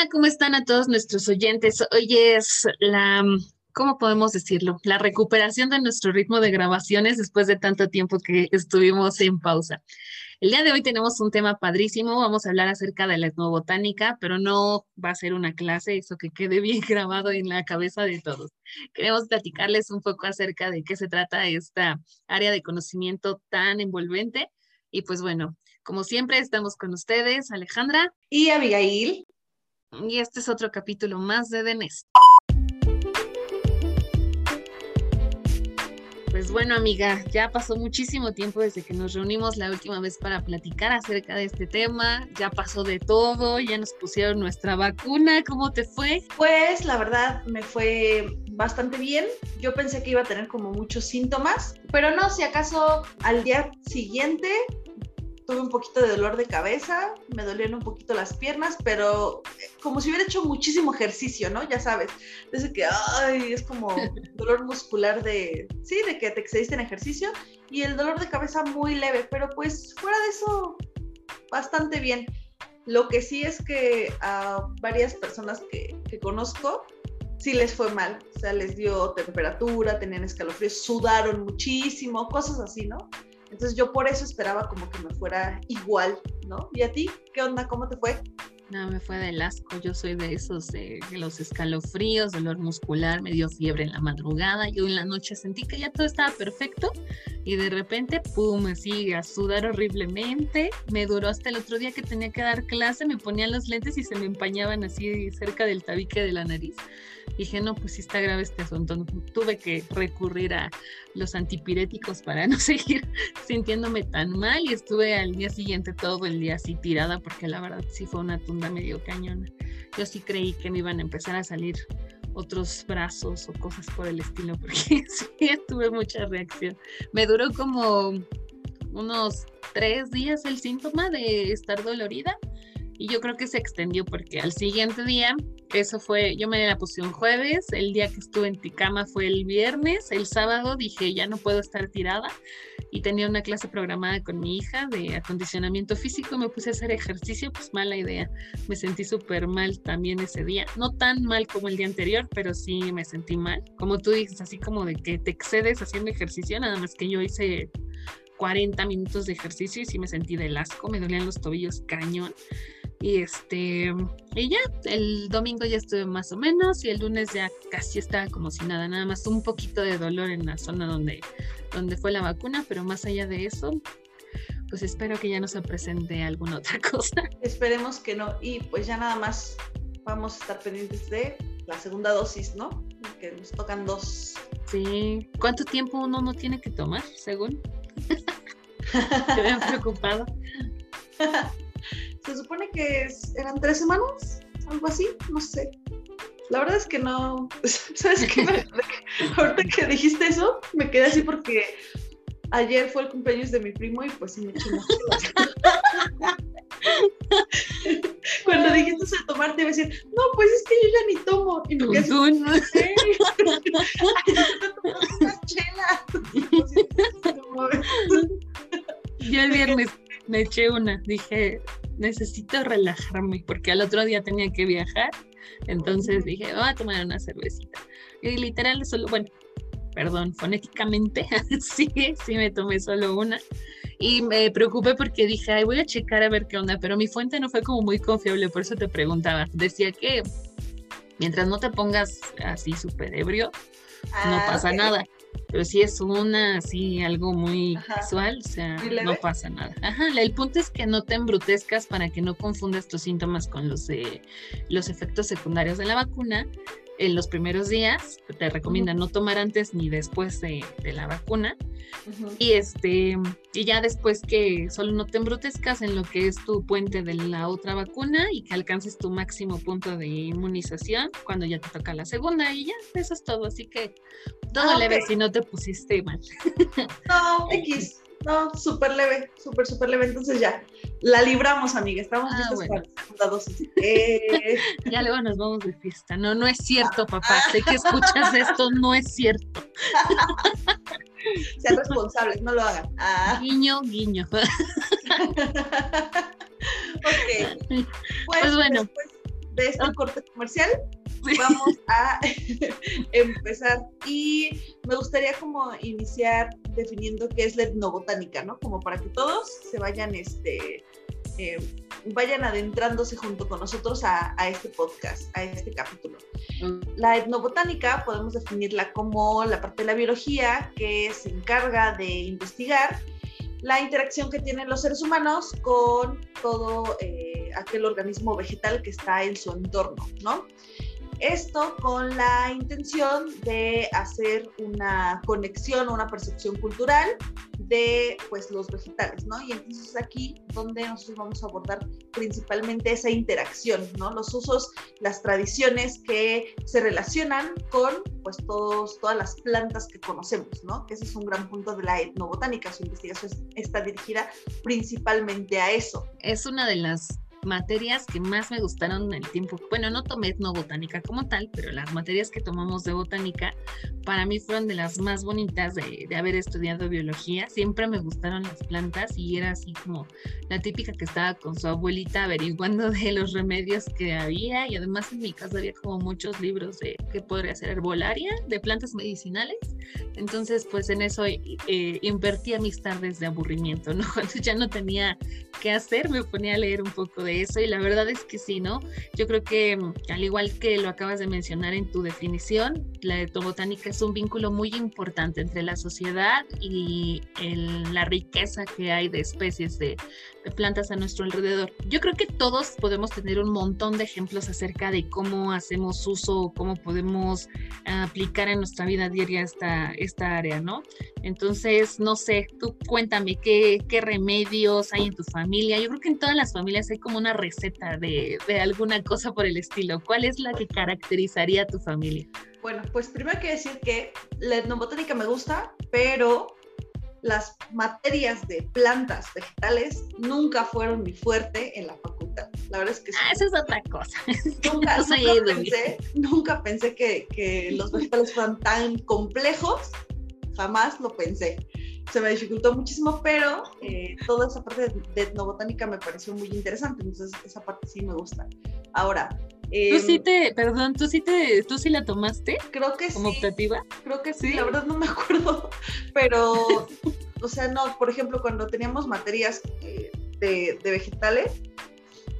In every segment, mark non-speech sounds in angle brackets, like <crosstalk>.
Hola, ¿cómo están a todos nuestros oyentes? Hoy es la, ¿cómo podemos decirlo? La recuperación de nuestro ritmo de grabaciones después de tanto tiempo que estuvimos en pausa. El día de hoy tenemos un tema padrísimo, vamos a hablar acerca de la etnobotánica, pero no va a ser una clase, eso que quede bien <laughs> grabado en la cabeza de todos. Queremos platicarles un poco acerca de qué se trata esta área de conocimiento tan envolvente. Y pues bueno, como siempre, estamos con ustedes, Alejandra. Y Abigail. Y este es otro capítulo más de Denest. Pues bueno, amiga, ya pasó muchísimo tiempo desde que nos reunimos la última vez para platicar acerca de este tema. Ya pasó de todo, ya nos pusieron nuestra vacuna. ¿Cómo te fue? Pues la verdad me fue bastante bien. Yo pensé que iba a tener como muchos síntomas, pero no, si acaso al día siguiente tuve un poquito de dolor de cabeza, me dolían un poquito las piernas, pero eh, como si hubiera hecho muchísimo ejercicio, ¿no? Ya sabes, desde que, ay, es como <laughs> dolor muscular de, sí, de que te excediste en ejercicio y el dolor de cabeza muy leve, pero pues fuera de eso, bastante bien. Lo que sí es que a varias personas que, que conozco, sí les fue mal, o sea, les dio temperatura, tenían escalofríos, sudaron muchísimo, cosas así, ¿no? Entonces yo por eso esperaba como que me fuera igual, ¿no? ¿Y a ti? ¿Qué onda? ¿Cómo te fue? No, me fue del asco. Yo soy de esos, de, los escalofríos, dolor muscular, me dio fiebre en la madrugada. Yo en la noche sentí que ya todo estaba perfecto y de repente, pum, así a sudar horriblemente. Me duró hasta el otro día que tenía que dar clase, me ponían los lentes y se me empañaban así cerca del tabique de la nariz dije, no, pues sí está grave este asunto. Tuve que recurrir a los antipiréticos para <laughs> no seguir sintiéndome tan mal y estuve al día siguiente todo el día así tirada porque la verdad sí fue una tunda medio cañona. Yo sí creí que me iban a empezar a salir otros brazos o cosas por el estilo porque <laughs> sí tuve mucha reacción. Me duró como unos tres días el síntoma de estar dolorida y yo creo que se extendió porque al siguiente día eso fue, yo me la puse un jueves, el día que estuve en Ticama fue el viernes, el sábado dije ya no puedo estar tirada y tenía una clase programada con mi hija de acondicionamiento físico, me puse a hacer ejercicio, pues mala idea, me sentí súper mal también ese día, no tan mal como el día anterior, pero sí me sentí mal, como tú dices, así como de que te excedes haciendo ejercicio, nada más que yo hice 40 minutos de ejercicio y sí me sentí del asco, me dolían los tobillos cañón. Y este, y ya, el domingo ya estuve más o menos y el lunes ya casi estaba como si nada, nada más un poquito de dolor en la zona donde, donde fue la vacuna, pero más allá de eso, pues espero que ya no se presente alguna <laughs> otra cosa. Esperemos que no, y pues ya nada más vamos a estar pendientes de la segunda dosis, ¿no? Que nos tocan dos. Sí, ¿cuánto tiempo uno no tiene que tomar, según? <laughs> Quedé <laughs> preocupado. Se supone que eran tres semanas, algo así, no sé. La verdad es que no. <laughs> ¿Sabes qué? ahorita que dijiste eso, me quedé así porque ayer fue el cumpleaños de mi primo y pues sí me eché <laughs> Cuando dijiste eso de tomar, te iba a decir, no, pues es que yo ya ni tomo. Y me quedé así, <laughs> Yo el viernes me eché una, dije, necesito relajarme porque al otro día tenía que viajar, entonces dije, voy a tomar una cervecita. Y literal, solo, bueno, perdón, fonéticamente, <laughs> sí, sí me tomé solo una. Y me preocupé porque dije, Ay, voy a checar a ver qué onda, pero mi fuente no fue como muy confiable, por eso te preguntaba. Decía que mientras no te pongas así súper ebrio, no ah, pasa nada. Pero si es una, así, algo muy casual, o sea, no pasa nada. Ajá, el punto es que no te embrutezcas para que no confundas tus síntomas con los de los efectos secundarios de la vacuna en los primeros días, te recomiendan no tomar antes ni después de, la vacuna. Y este, y ya después que solo no te embrutezcas en lo que es tu puente de la otra vacuna y que alcances tu máximo punto de inmunización cuando ya te toca la segunda y ya, eso es todo. Así que todo ah, leve si no te pusiste mal. <laughs> No, X. No, súper leve, súper, súper leve. Entonces ya, la libramos, amiga. Estamos ah, listos para la segunda dosis. Eh. ya luego nos vamos de fiesta. No, no es cierto, papá. Sé que escuchas esto, no es cierto. Sean responsables, no lo hagan. Ah. Guiño, guiño. <laughs> ok. Pues, pues bueno. de este corte comercial, <laughs> vamos a <laughs> empezar. Y me gustaría como iniciar definiendo qué es la etnobotánica, ¿no? Como para que todos se vayan, este, eh, vayan adentrándose junto con nosotros a, a, este podcast, a este capítulo. Mm. La etnobotánica podemos definirla como la parte de la biología que se encarga de investigar la interacción que tienen los seres humanos con todo eh, aquel organismo vegetal que está en su entorno, ¿no? Esto con la intención de hacer una conexión, una percepción cultural de pues los vegetales, ¿no? Y entonces aquí donde nosotros vamos a abordar principalmente esa interacción, ¿no? Los usos, las tradiciones que se relacionan con pues todos, todas las plantas que conocemos, ¿no? Ese es un gran punto de la etnobotánica, su investigación está dirigida principalmente a eso. Es una de las materias que más me gustaron en el tiempo. Bueno, no tomé etnobotánica como tal, pero las materias que tomamos de botánica para mí fueron de las más bonitas de, de, haber estudiado biología. Siempre me gustaron las plantas y era así como la típica que estaba con su abuelita averiguando <laughs> de los remedios que había y además en mi casa había como muchos libros de qué podría ser herbolaria, de plantas medicinales. Entonces, pues en eso eh, invertía mis tardes de aburrimiento, ¿no? <laughs> Cuando ya no tenía qué hacer, me ponía a leer un poco de eso y la verdad es que sí, ¿no? Yo creo que mm, al igual que lo acabas de mencionar en tu definición, la etnobotánica es un vínculo muy importante entre la sociedad y la riqueza que hay de especies de, de plantas a nuestro alrededor. Yo creo que todos podemos tener un montón de ejemplos acerca de cómo hacemos uso, cómo podemos aplicar en nuestra vida diaria esta, esta área, ¿no? Entonces, no sé, tú cuéntame qué, qué remedios hay en tu familia. Yo creo que en todas las familias hay como una receta de, de alguna cosa por el estilo. ¿Cuál es la que caracterizaría a tu familia? Bueno, pues primero hay que decir que la etnobotánica me gusta, pero las materias de plantas vegetales nunca fueron mi fuerte en la facultad. La verdad es que... Ah, eso es otra cosa. <laughs> Nunca, nunca pensé, nunca pensé que, que, los vegetales fueran tan complejos, jamás lo pensé. Se me dificultó muchísimo, pero eh, toda esa parte de, de etnobotánica me pareció muy interesante, entonces esa parte sí me gusta. Ahora, tú sí em, te, perdón, tú sí te, tú sí la tomaste. Creo que como sí. optativa. Creo que sí, la verdad no me acuerdo, pero, o sea, no, por ejemplo, cuando teníamos materias eh, de, de, vegetales,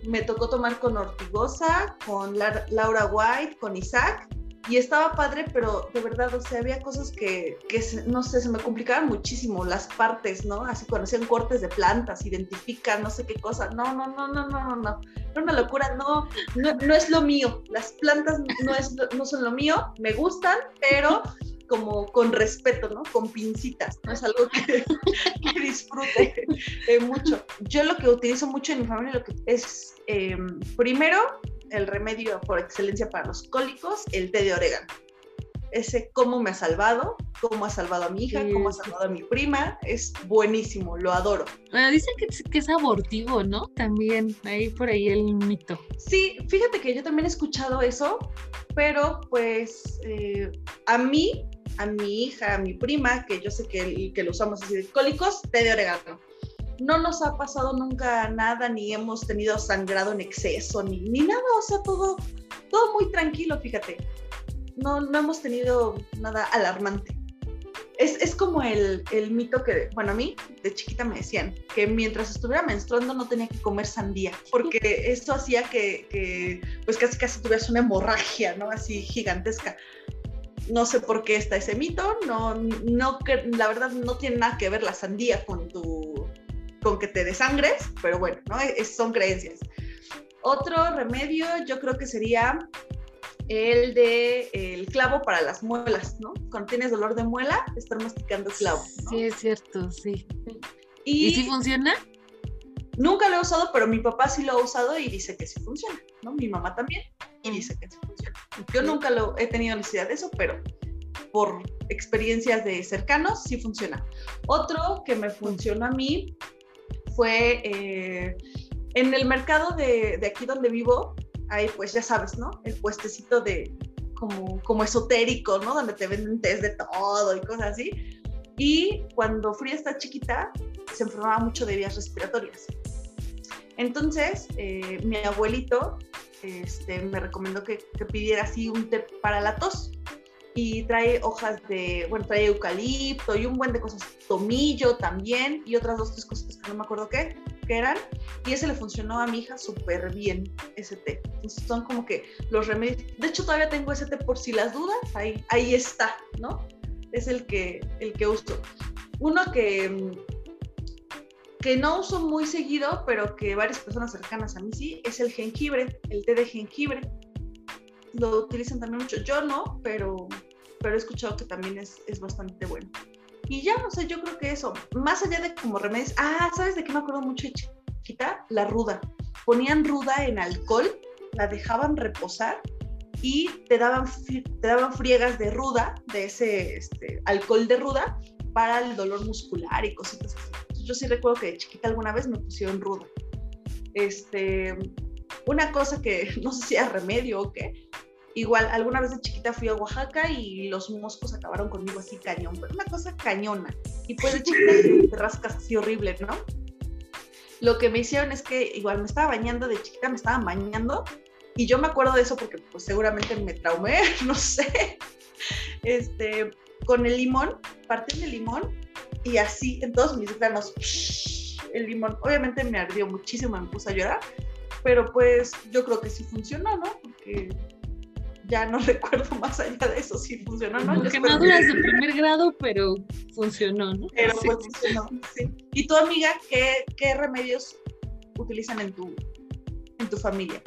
me tocó tomar con Ortigosa, con Laura White, con Isaac, y estaba padre, pero de verdad, o sea, había cosas que, que no sé, se me complicaban muchísimo las partes, ¿no? Así cuando hacían cortes de plantas, identifican, no sé qué cosa. No, no, no, no, no, no, no. Era una locura, no, no, no es lo mío. Las plantas no, es, no son lo mío, me gustan, pero como con respeto, ¿no? Con pincitas, no es algo que, <laughs> que disfrute eh, mucho. Yo lo que utilizo mucho en mi familia lo que es, eh, primero, el remedio por excelencia para los cólicos, el té de orégano. Ese cómo me ha salvado, cómo ha salvado a mi hija, sí, cómo ha salvado a mi prima, es buenísimo, lo adoro. Bueno, dicen que es, que es abortivo, ¿no? También, ahí por ahí el mito. Sí, fíjate que yo también he escuchado eso, pero pues eh, a mí, a mi hija, a mi prima, que yo sé que, que lo usamos así de cólicos, té de orégano no nos ha pasado nunca nada, ni hemos tenido sangrado en exceso, ni, ni nada, o sea, todo, todo muy tranquilo, fíjate. No, no hemos tenido nada alarmante. Es, es como el, el, mito que, bueno, a mí de chiquita me decían que mientras estuviera menstruando no tenía que comer sandía, porque <laughs> esto hacía que, que pues casi casi tuvieras una hemorragia, ¿no? Así gigantesca no sé por qué está ese mito, no, no, la verdad no tiene nada que ver la sandía con tu, con que te desangres, pero bueno, ¿no? Es, son creencias. Otro remedio yo creo que sería el de el clavo para las muelas, ¿no? Cuando tienes dolor de muela, estar masticando clavo. ¿no? Sí, es cierto, sí. ¿Y, ¿Y si funciona? Nunca lo he usado, pero mi papá sí lo ha usado y dice que sí funciona, ¿no? Mi mamá también y dice que sí funciona. Yo nunca lo he tenido necesidad de eso, pero por experiencias de cercanos sí funciona. Otro que me funcionó a mí fue eh, en el mercado de, de, aquí donde vivo, hay pues ya sabes, ¿no? El puestecito de como, como esotérico, ¿no? Donde te venden test de todo y cosas así. Y cuando Frida está chiquita, se enfermaba mucho de vías respiratorias. Entonces, eh, mi abuelito este, me recomendó que, que pidiera así un té para la tos y trae hojas de, bueno, trae eucalipto y un buen de cosas, tomillo también y otras dos, tres cosas que no me acuerdo qué, qué eran. Y ese le funcionó a mi hija súper bien, ese té. Entonces son como que los remedios. De hecho, todavía tengo ese té por si las dudas, ahí, ahí está, ¿no? Es el que, el que uso. Uno que, que no uso muy seguido, pero que varias personas cercanas a mí sí, es el jengibre, el té de jengibre lo utilizan también mucho. Yo no, pero, pero he escuchado que también es, es bastante bueno. Y ya, no sé, yo creo que eso, más allá de como remedios, ah, ¿sabes de qué me acuerdo mucho chiquita? La ruda. Ponían ruda en alcohol, la dejaban reposar y te daban, te daban friegas de ruda, de ese este, alcohol de ruda, para el dolor muscular y cositas así. Yo sí recuerdo que de chiquita alguna vez me pusieron ruda. Este, una cosa que <laughs> no sé si era remedio o qué, igual alguna vez de chiquita fui a Oaxaca y los moscos acabaron conmigo así cañón, pero una cosa cañona. Y pues de <laughs> chiquita te rascas así horrible, ¿no? Lo que me hicieron es que igual me estaba bañando, de chiquita me estaban bañando y yo me acuerdo de eso porque pues seguramente me traumé, <laughs> no sé. Este, con el limón, partí el limón y así en todos mis granos <laughs> el limón. Obviamente me ardió muchísimo, me puse a llorar, pero pues yo creo que sí funcionó, ¿no? Porque ya no <laughs> recuerdo más allá de eso si funcionó, ¿no? Quemaduras de primer grado, pero funcionó, ¿no? Pero pues funcionó, sí. ¿Y tu amiga qué, qué remedios utilizan en tu, en tu familia?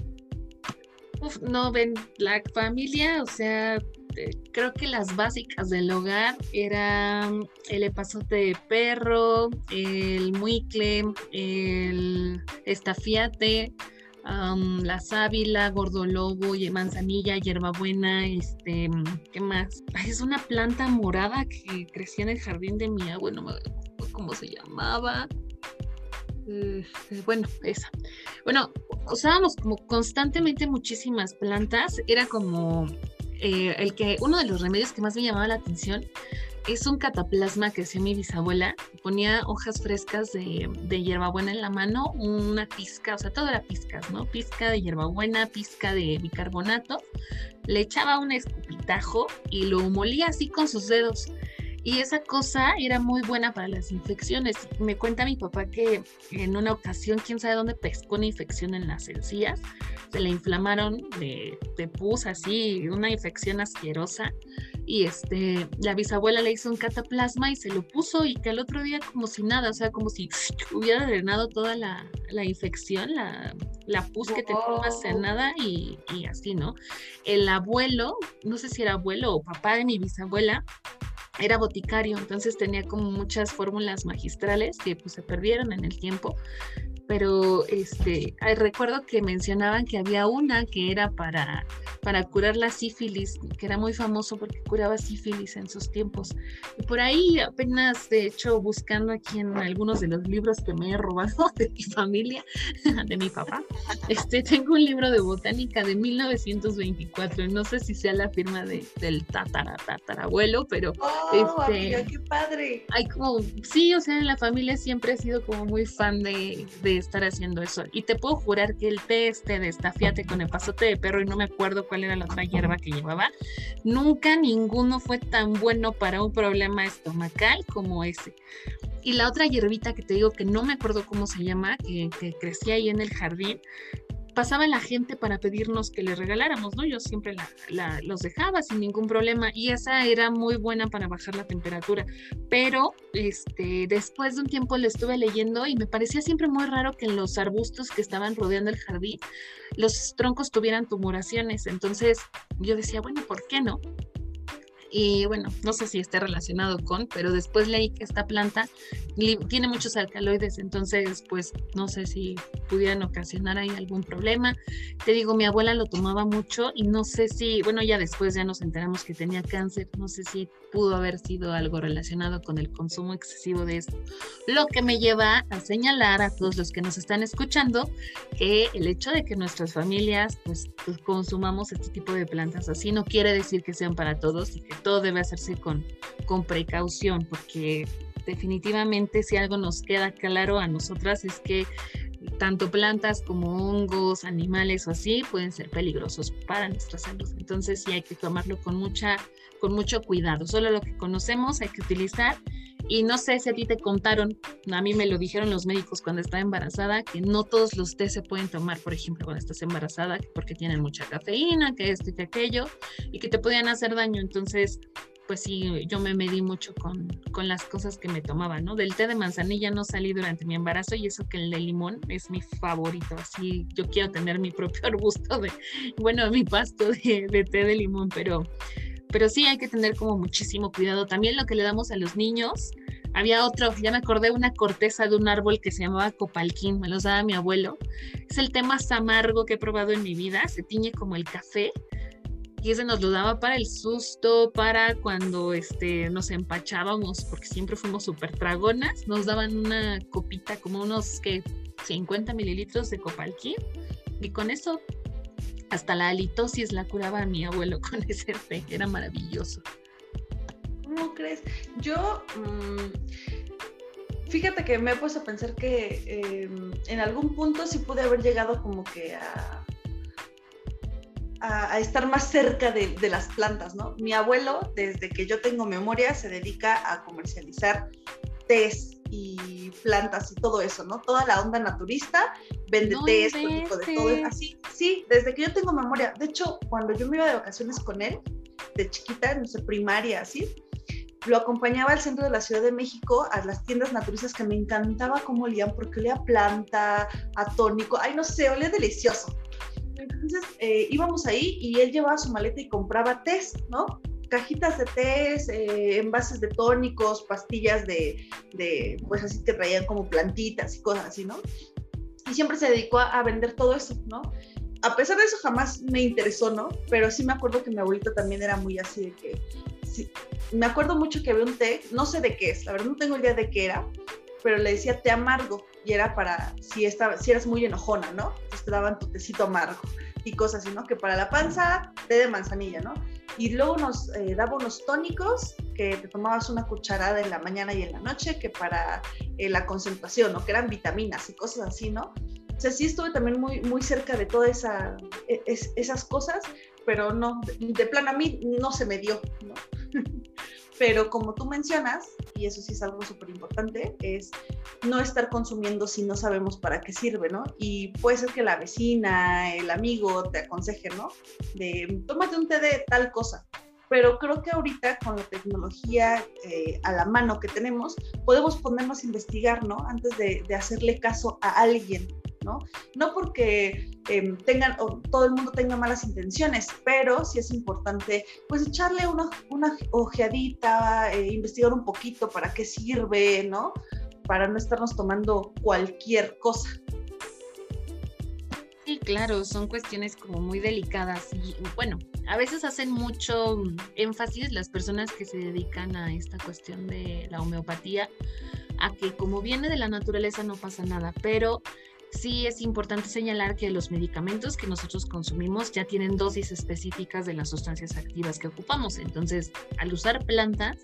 Uf, no, ven, la familia, o sea, eh, creo que las básicas del hogar eran el epazote de perro, el muicle, el estafiate, la sábila, gordolobo, manzanilla, hierbabuena, este, ¿qué más? es una planta morada que crecía en el jardín de mi abuelo, no me cómo se llamaba. Este, bueno, esa. Bueno, usábamos como constantemente muchísimas plantas. Era como eh, el que uno de los remedios que más me llamaba la atención es un cataplasma que hacía mi bisabuela. Ponía hojas frescas de, de, hierbabuena en la mano, una pizca, o sea, todo era pizcas, ¿no? Pizca de hierbabuena, pizca de bicarbonato. Le echaba un escupitajo y lo molía así con sus dedos. Y esa cosa era muy buena para las infecciones. Me cuenta mi papá que en una ocasión, quién sabe dónde pescó una infección en las encías, se le inflamaron de, de pus así, una infección asquerosa y este, la bisabuela le hizo un cataplasma y se lo puso y que al otro día como si nada, o sea, como si <laughs> hubiera drenado toda la, la infección, la, la, pus que te tomas en nada y, y así, ¿no? El abuelo, no sé si era abuelo o papá de mi bisabuela, era boticario, entonces tenía como muchas fórmulas magistrales que pues se perdieron en el tiempo, pero este, recuerdo que mencionaban que había una que era para, para curar la sífilis, que era muy famoso porque curaba sífilis en sus tiempos. Y por ahí apenas, de hecho, buscando aquí en algunos de los libros que me he robado <laughs> de mi familia, <laughs> de mi papá, este, tengo un libro de botánica de 1924, no sé si sea la firma de, del tatara, tatarabuelo, pero... ¡Oh, este, qué padre! Hay como, sí, o sea, en la familia siempre he sido como muy fan de estar haciendo eso. Y te puedo jurar que el té este de estafiate con el pasote de perro, y no me acuerdo cuál era la otra hierba que llevaba, nunca ninguno fue tan bueno para un problema estomacal como ese. Y la otra hierbita que te digo que no me acuerdo cómo se llama, que, que crecía ahí en el jardín, pasaba la gente para pedirnos que le regaláramos, ¿no? Yo siempre la, los dejaba sin ningún problema y esa era muy buena para bajar la temperatura, pero este, después de un tiempo le estuve leyendo y me parecía siempre muy raro que en los arbustos que estaban rodeando el jardín los troncos tuvieran tumoraciones, entonces yo decía, bueno, ¿por qué no? Y bueno, no sé si esté relacionado con, pero después leí que esta planta tiene muchos alcaloides, entonces pues no sé si pudieran ocasionar ahí algún problema. Te digo, mi abuela lo tomaba mucho y no sé si, bueno, ya después ya nos enteramos que tenía cáncer, no sé si pudo haber sido algo relacionado con el consumo excesivo de esto. Lo que me lleva a señalar a todos los que nos están escuchando que el hecho de que nuestras familias pues, pues consumamos este tipo de plantas así no quiere decir que sean para todos y que todo debe hacerse con, con precaución, porque definitivamente si algo nos queda claro a nosotras es que tanto plantas como hongos, animales o así pueden ser peligrosos para nuestra salud. Entonces sí hay que tomarlo con mucha con mucho cuidado. Solo lo que conocemos hay que utilizar y no sé si a ti te contaron, a mí me lo dijeron los médicos cuando estaba embarazada, que no todos los té se pueden tomar, por ejemplo, cuando estás embarazada, porque tienen mucha cafeína, que esto y que aquello, y que te podían hacer daño. Entonces, pues sí, yo me medí mucho con, con las cosas que me tomaba, ¿no? Del té de manzanilla no salí durante mi embarazo y eso que el de limón es mi favorito, así yo quiero tener mi propio <laughs> arbusto de, bueno, mi pasto de, de té de limón, pero pero sí hay que tener como muchísimo cuidado. También lo que le damos a los niños, había otro, ya me acordé, una corteza de un árbol que se llamaba copalquín, me los daba mi abuelo. Es el té más amargo que he probado en mi vida, se tiñe como el café. Y ese nos lo daba para el susto, para cuando este, nos empachábamos, porque siempre fuimos súper tragonas. Nos daban una copita, como unos que 50 mililitros de copalquín. Y con eso hasta la halitosis la curaba mi abuelo con <laughs> ese té, era maravilloso. ¿Cómo crees? Yo, mm, fíjate que me he puesto a pensar que em, en algún punto sí pude haber llegado como que a, estar más cerca de, de, las plantas, ¿no? Mi abuelo, desde que yo tengo memoria, se dedica a comercializar tés y plantas y todo eso, ¿no? Toda la onda naturista, vende té, de todo, así, sí, desde que yo tengo memoria. De hecho, cuando yo me iba de vacaciones con él, de chiquita, no sé, primaria, así, lo acompañaba al centro de la Ciudad de México a las tiendas naturistas que me encantaba cómo olían, porque olía a planta, a tónico, ay, no sé, olía delicioso. Entonces eh, íbamos ahí y él llevaba su maleta y compraba tés, ¿no? Cajitas de tés, eh, envases de tónicos, pastillas de, de, pues así que traían como plantitas y cosas así, ¿no? Y siempre se dedicó a, vender todo eso, ¿no? A pesar de eso jamás me interesó, ¿no? Pero sí me acuerdo que mi abuelita también era muy así de que, sí, me acuerdo mucho que había un té, no sé de qué es, la verdad no tengo idea de qué era, pero le decía té amargo y era para si, estaba, si eras muy enojona, ¿no? Entonces te daban tu tecito amargo y cosas así, ¿no? Que para la panza, té de manzanilla, ¿no? y luego nos eh, daba unos tónicos que te tomabas una cucharada en la mañana y en la noche, que para eh, la concentración, ¿no? Que eran vitaminas y cosas así, ¿no? O sea, sí estuve también muy, muy cerca de todas esa, e, esas cosas, pero no, de, de plan a mí no se me dio, ¿no? <laughs> Pero como tú mencionas, y eso sí es algo súper importante, es no estar consumiendo si no sabemos para qué sirve, ¿no? Y puede ser que la vecina, el amigo te aconseje, ¿no? De tómate un té de tal cosa. Pero creo que ahorita con la tecnología eh, a la mano que tenemos, podemos ponernos a investigar, ¿no? Antes de, de hacerle caso a alguien, ¿no? Porque em, tengan, o todo el mundo tenga malas intenciones, pero sí es importante, pues, echarle una, una ojeadita, eh, investigar un poquito para qué sirve, ¿no? Para no estarnos tomando cualquier cosa. Sí, claro, son cuestiones como muy delicadas y bueno, a veces hacen mucho énfasis las personas que se dedican a esta cuestión de la homeopatía, a que como viene de la naturaleza no pasa nada, pero sí es importante señalar que los medicamentos que nosotros consumimos ya tienen dosis específicas de las sustancias activas que ocupamos. Entonces, al usar plantas,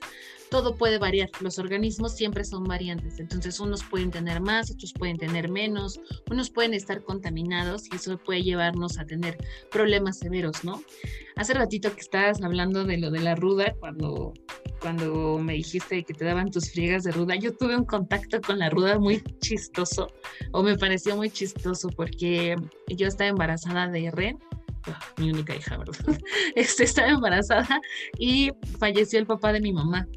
todo puede variar. Los organismos siempre son variantes. Entonces, unos pueden tener más, otros pueden tener menos, unos pueden estar contaminados y eso puede llevarnos a tener problemas severos, ¿no? Hace ratito que estabas hablando de lo de la ruda, cuando cuando me dijiste que te daban tus friegas de ruda, yo tuve un contacto con la ruda muy chistoso, o me pareció muy chistoso, porque yo estaba embarazada de Ren, mi única hija, ¿verdad? <laughs> Este, estaba embarazada y falleció el papá de mi mamá.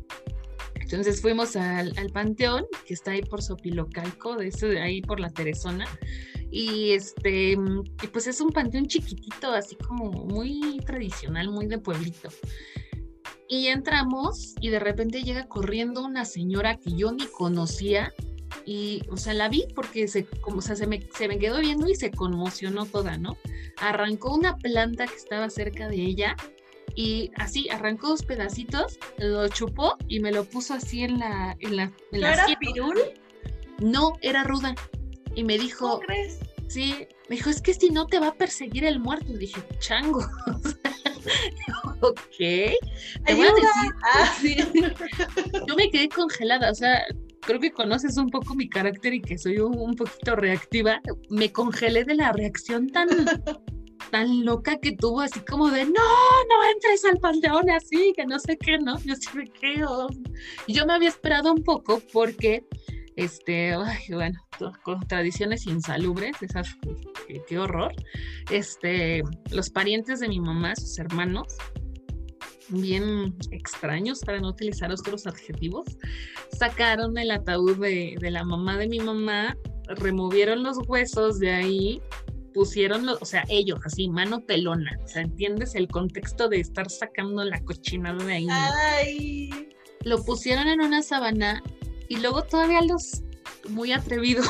Entonces fuimos al, al panteón, que está ahí por Sopilocalco, de ese, ahí por la Teresona, y este, y pues es un panteón chiquitito, así como muy tradicional, muy de pueblito. Y entramos y de repente llega corriendo una señora que yo ni conocía y, o sea, la vi porque se, como, o sea, se, me, se me quedó viendo y se conmocionó toda, ¿no? Arrancó una planta que estaba cerca de ella y así arrancó dos pedacitos, lo chupó y me lo puso así en la... En la, en ¿No era pirul? No, era ruda. Y me dijo... ¿Cómo crees? Sí, me dijo, es que si no te va a perseguir el muerto. Y dije, chango. <laughs> <laughs> ok. Te voy a decir. Ah. <laughs> Yo me quedé congelada, o sea, creo que conoces un poco mi carácter y que soy un, poquito reactiva, me congelé de la reacción tan, <laughs> tan loca que tuvo, así como de, no, no entres al panteón así, que no sé qué, ¿no? Yo sí me quedo. Y yo me había esperado un poco porque, este, bueno, con tradiciones insalubres, esas, qué, qué horror. Este, los parientes de mi mamá, sus hermanos, bien extraños, para no utilizar otros adjetivos, sacaron el ataúd de, la mamá de mi mamá, removieron los huesos de ahí, pusieron, o sea, ellos así, mano pelona, o sea, ¿entiendes el contexto de estar sacando la cochinada de ahí? Ay. Lo pusieron en una sabana y luego todavía los muy atrevidos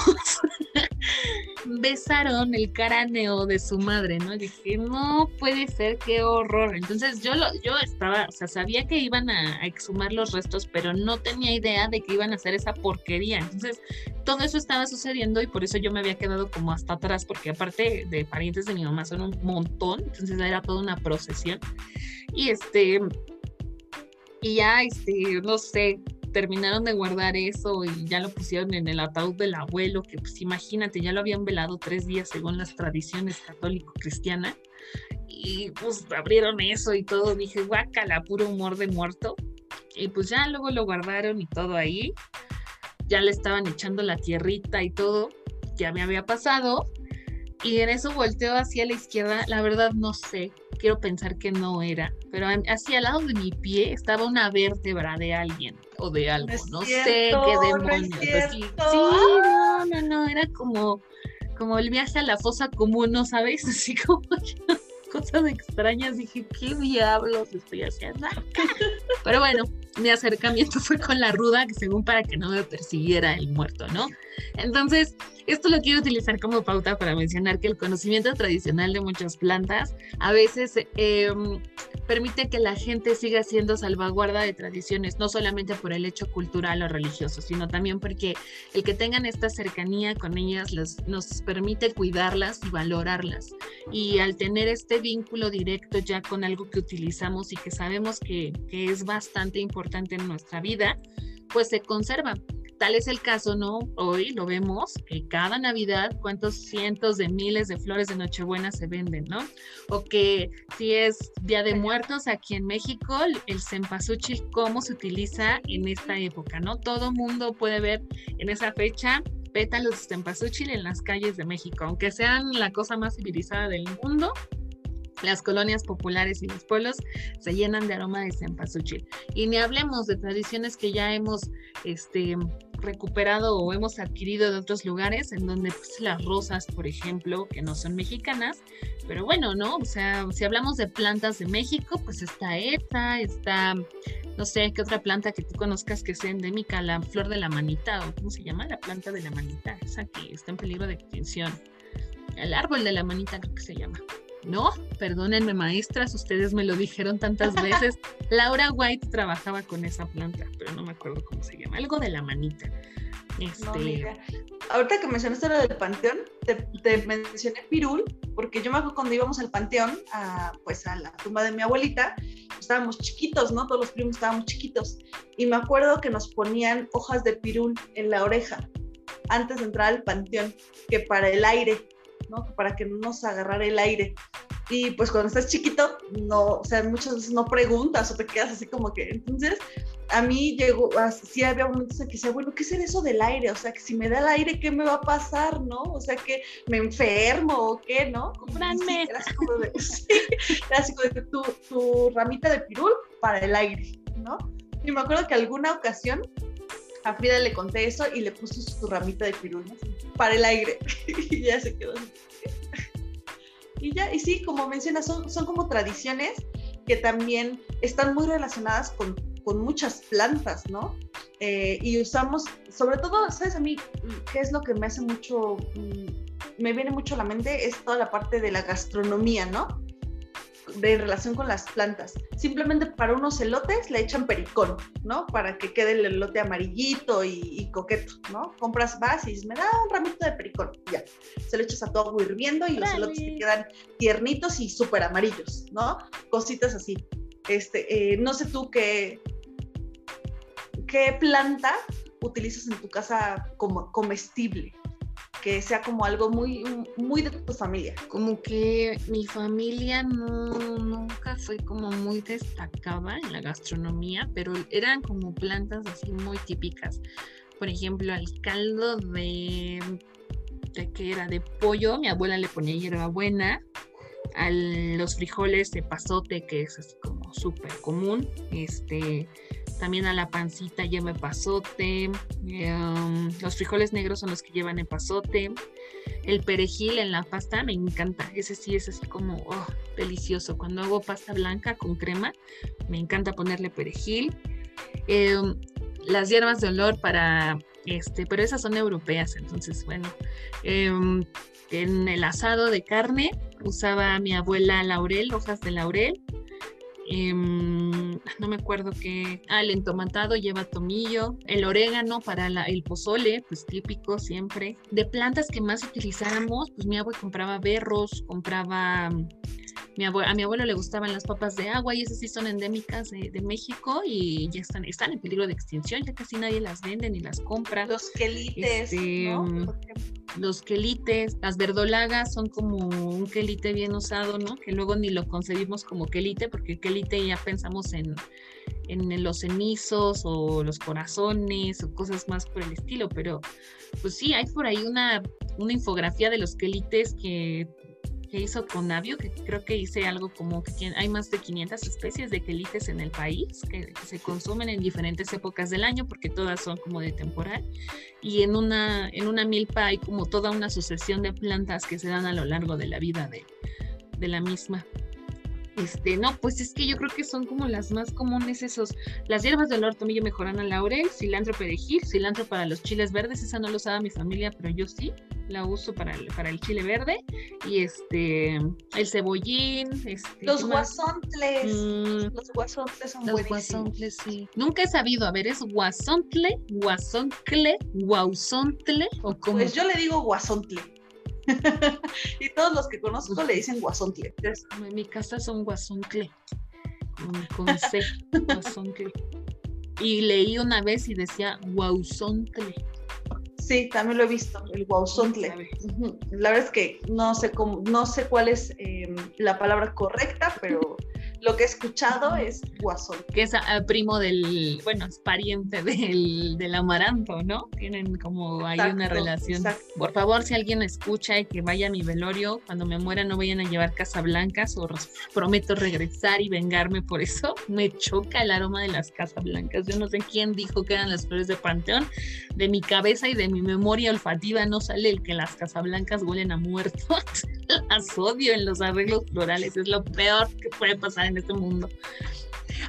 <laughs> besaron el cráneo de su madre, ¿no? dije, no puede ser, qué horror. Entonces yo, lo, yo estaba, o sea, sabía que iban a, exhumar los restos, pero no tenía idea de que iban a hacer esa porquería. Entonces todo eso estaba sucediendo y por eso yo me había quedado como hasta atrás, porque aparte de parientes de mi mamá son un montón, entonces era toda una procesión. Y este, y ya, este, no sé, terminaron de guardar eso y ya lo pusieron en el ataúd del abuelo, que pues imagínate, ya lo habían velado tres días según las tradiciones católico-cristiana. Y pues abrieron eso y todo, dije, guácala, puro humor de muerto. Y pues ya luego lo guardaron y todo ahí. Ya le estaban echando la tierrita y todo, ya me había pasado. Y en eso volteo hacia la izquierda, la verdad no sé, quiero pensar que no era, pero hacia al lado de mi pie estaba una vértebra de alguien o de algo, no, sé qué demonios. sí, no, no, no, era como, como el viaje a la fosa común, ¿no sabes? <laughs> Así como <laughs> cosas extrañas, dije, ¿qué diablos estoy haciendo? Pero bueno, mi acercamiento <laughs> fue con la ruda, que según para que no me persiguiera el muerto, ¿no? Entonces, esto lo quiero utilizar como pauta para mencionar que el conocimiento tradicional de muchas plantas a veces em, permite que la gente siga haciendo salvaguarda de tradiciones, no solamente por el hecho cultural o religioso, sino también porque el que tengan esta cercanía con ellas nos permite cuidarlas y valorarlas. Y al tener este vínculo directo ya con algo que utilizamos y que sabemos que, que es bastante importante en nuestra vida, pues se conserva. Tal es el caso, ¿no? Hoy lo vemos que cada Navidad cuántos cientos de miles de flores de Nochebuena se venden, ¿no? O que si es Día de Muertos aquí en México, el cempasúchil, cómo se utiliza en esta época, ¿no? Todo mundo puede ver en esa fecha pétalos de cempasúchil en las calles de México, aunque sean la cosa más civilizada del mundo, las colonias populares y los pueblos se llenan de aroma de cempasúchil. Y ni hablemos de tradiciones que ya hemos este, recuperado o hemos adquirido de otros lugares, en donde pues, las rosas, por ejemplo, que no son mexicanas, pero bueno, ¿no? O sea, si hablamos de plantas de México, pues está esta, está, no sé, qué otra planta que tú conozcas que sea endémica, la flor de la manita, o cómo se llama, la planta de la manita, esa que está en peligro de extinción. El árbol de la manita creo que se llama. No, perdónenme maestras, ustedes me lo dijeron tantas veces. <laughs> Laura White trabajaba con esa planta, pero no me acuerdo cómo se llama, algo de la manita. Este... Ahorita que mencionaste lo del panteón, te, mencioné pirul, porque yo me acuerdo cuando íbamos al panteón, a, pues a la tumba de mi abuelita, estábamos chiquitos, ¿no? Todos los primos estábamos chiquitos. Y me acuerdo que nos ponían hojas de pirul en la oreja antes de entrar al panteón, que para el aire, para que no nos agarrara el aire. Y pues cuando estás chiquito, no, o sea, muchas veces no preguntas o te quedas así como que, entonces, a mí llegó, así había momentos en que decía, bueno, ¿qué es eso del aire? O sea, que si me da el aire, ¿qué me va a pasar, no? O sea, que me enfermo o qué, ¿no? Cúbranme. era así como de, <laughs> sí, era así como de tu, tu ramita de pirul para el aire, ¿no? Y me acuerdo que alguna ocasión a Frida le conté eso y le puso su ramita de pirul para el aire <laughs> y ya se quedó. y ya, y sí, como mencionas, son, son como tradiciones que también están muy relacionadas con, con muchas plantas, ¿no? Eh, y usamos, sobre todo, ¿sabes a mí qué es lo que me hace mucho, mm, me viene mucho a la mente? Es toda la parte de la gastronomía, ¿no? De relación con las plantas. Simplemente para unos elotes le echan pericón, ¿no? Para que quede el elote amarillito y, coqueto, ¿no? Compras vas y me da un ramito de pericón, ya. Se lo echas a tu agua hirviendo y los elotes te quedan tiernitos y súper amarillos, ¿no? Cositas así. Este, eh, no sé tú qué, qué planta utilizas en tu casa como comestible? Que sea como algo muy, muy de tu familia. Como que mi familia no, nunca fue como muy destacada en la gastronomía, pero eran como plantas así muy típicas. Por ejemplo, el caldo de, de que era de pollo, mi abuela le ponía hierbabuena, a los frijoles de pasote, que es así como súper común, este, también a la pancita lleva epazote, em, los frijoles negros son los que llevan epazote, el perejil en la pasta me encanta, ese sí es así como oh, delicioso. Cuando hago pasta blanca con crema, me encanta ponerle perejil. Em, las hierbas de olor para este, pero esas son europeas, entonces bueno. Em, en el asado de carne usaba mi abuela laurel, hojas de laurel, Em, no me acuerdo qué, ah, el entomatado lleva tomillo, el orégano para el pozole, pues típico siempre. De plantas que más utilizáramos, pues mi abuelo compraba berros, compraba, mi a mi abuelo le gustaban las papas de agua y esas sí son endémicas de, México y ya están, están en peligro de extinción, ya casi nadie las vende ni las compra. Los quelites, ¿no? Este, los quelites, las verdolagas son como un quelite bien usado, ¿no? Que luego ni lo concebimos como quelite, porque quelite ya pensamos en, en los cenizos o los corazones o cosas más por el estilo, pero pues sí, hay por ahí una, una infografía de los quelites que que hizo con Navio, que creo que hice algo como que hay más de 500 especies de quelites en el país que, se consumen en diferentes épocas del año porque todas son como de temporal y en una, en una milpa hay como toda una sucesión de plantas que se dan a lo largo de la vida de, de la misma. Este, no, pues es que yo creo que son como las más comunes esos. Las hierbas de olor tomillo mejorana laurel, cilantro perejil, cilantro para los chiles verdes, esa no lo usaba mi familia, pero yo sí la uso para el, para el chile verde. Y este, el cebollín. Este, los guasontles. Mm, los guasontles son los guasontles, sí. Nunca he sabido, a ver, ¿es guasontle, guasontle, guausontle o cómo? Pues yo le digo guasontle. <laughs> y todos los que conozco le dicen guasontle. En mi casa son guasontle. Con, C, <laughs> guasontle. Y leí una vez y decía guausontle. Sí, también lo he visto, el guausontle. La verdad es que no sé cómo, no sé cuál es eh, la palabra correcta, pero lo que he escuchado es Guasón. Que es primo del, bueno, es pariente del, del amaranto, ¿no? Tienen como hay una relación. Por favor, si alguien escucha y que vaya a mi velorio, cuando me muera no vayan a llevar casablancas o prometo regresar y vengarme por eso. <laughs> Me choca el aroma de las casablancas. Yo no sé quién dijo que eran las flores de Panteón. De mi cabeza y de mi memoria olfativa no sale el que las casablancas huelen a muertos. <laughs> las odio en los arreglos florales. Es lo peor que puede pasar en este mundo.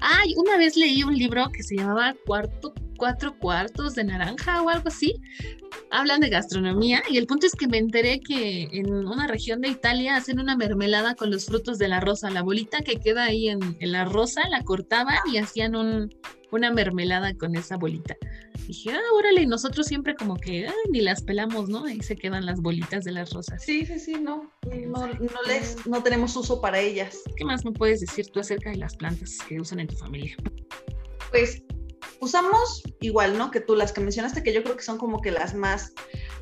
Ay, una vez leí un libro que se llamaba Cuarto, Cuatro Cuartos de Naranja o algo así. Hablan de gastronomía y el punto es que me enteré que en una región de Italia hacen una mermelada con los frutos de la rosa. La bolita que queda ahí en, en la rosa la cortaban y hacían un, una mermelada con esa bolita. Dije, ah, órale, y nosotros siempre como que ni las pelamos, ¿no? Ahí se quedan las bolitas de las rosas. Sí, sí, sí, no, no, les, no tenemos uso para ellas. ¿Qué más me puedes decir tú acerca de las plantas que usan en tu familia? Pues usamos igual, ¿no? Que tú las que mencionaste, que yo creo que son como que las más,